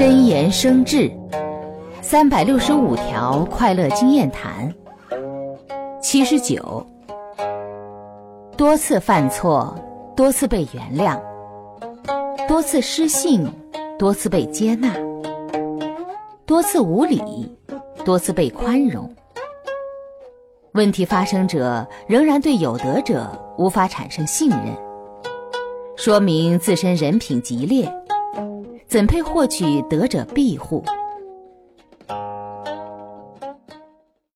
真言生智，三百六十五条快乐经验谈。七十九，多次犯错，多次被原谅，多次失信，多次被接纳，多次无理，多次被宽容。问题发生者仍然对有德者无法产生信任，说明自身人品极劣，怎配获取德者庇护？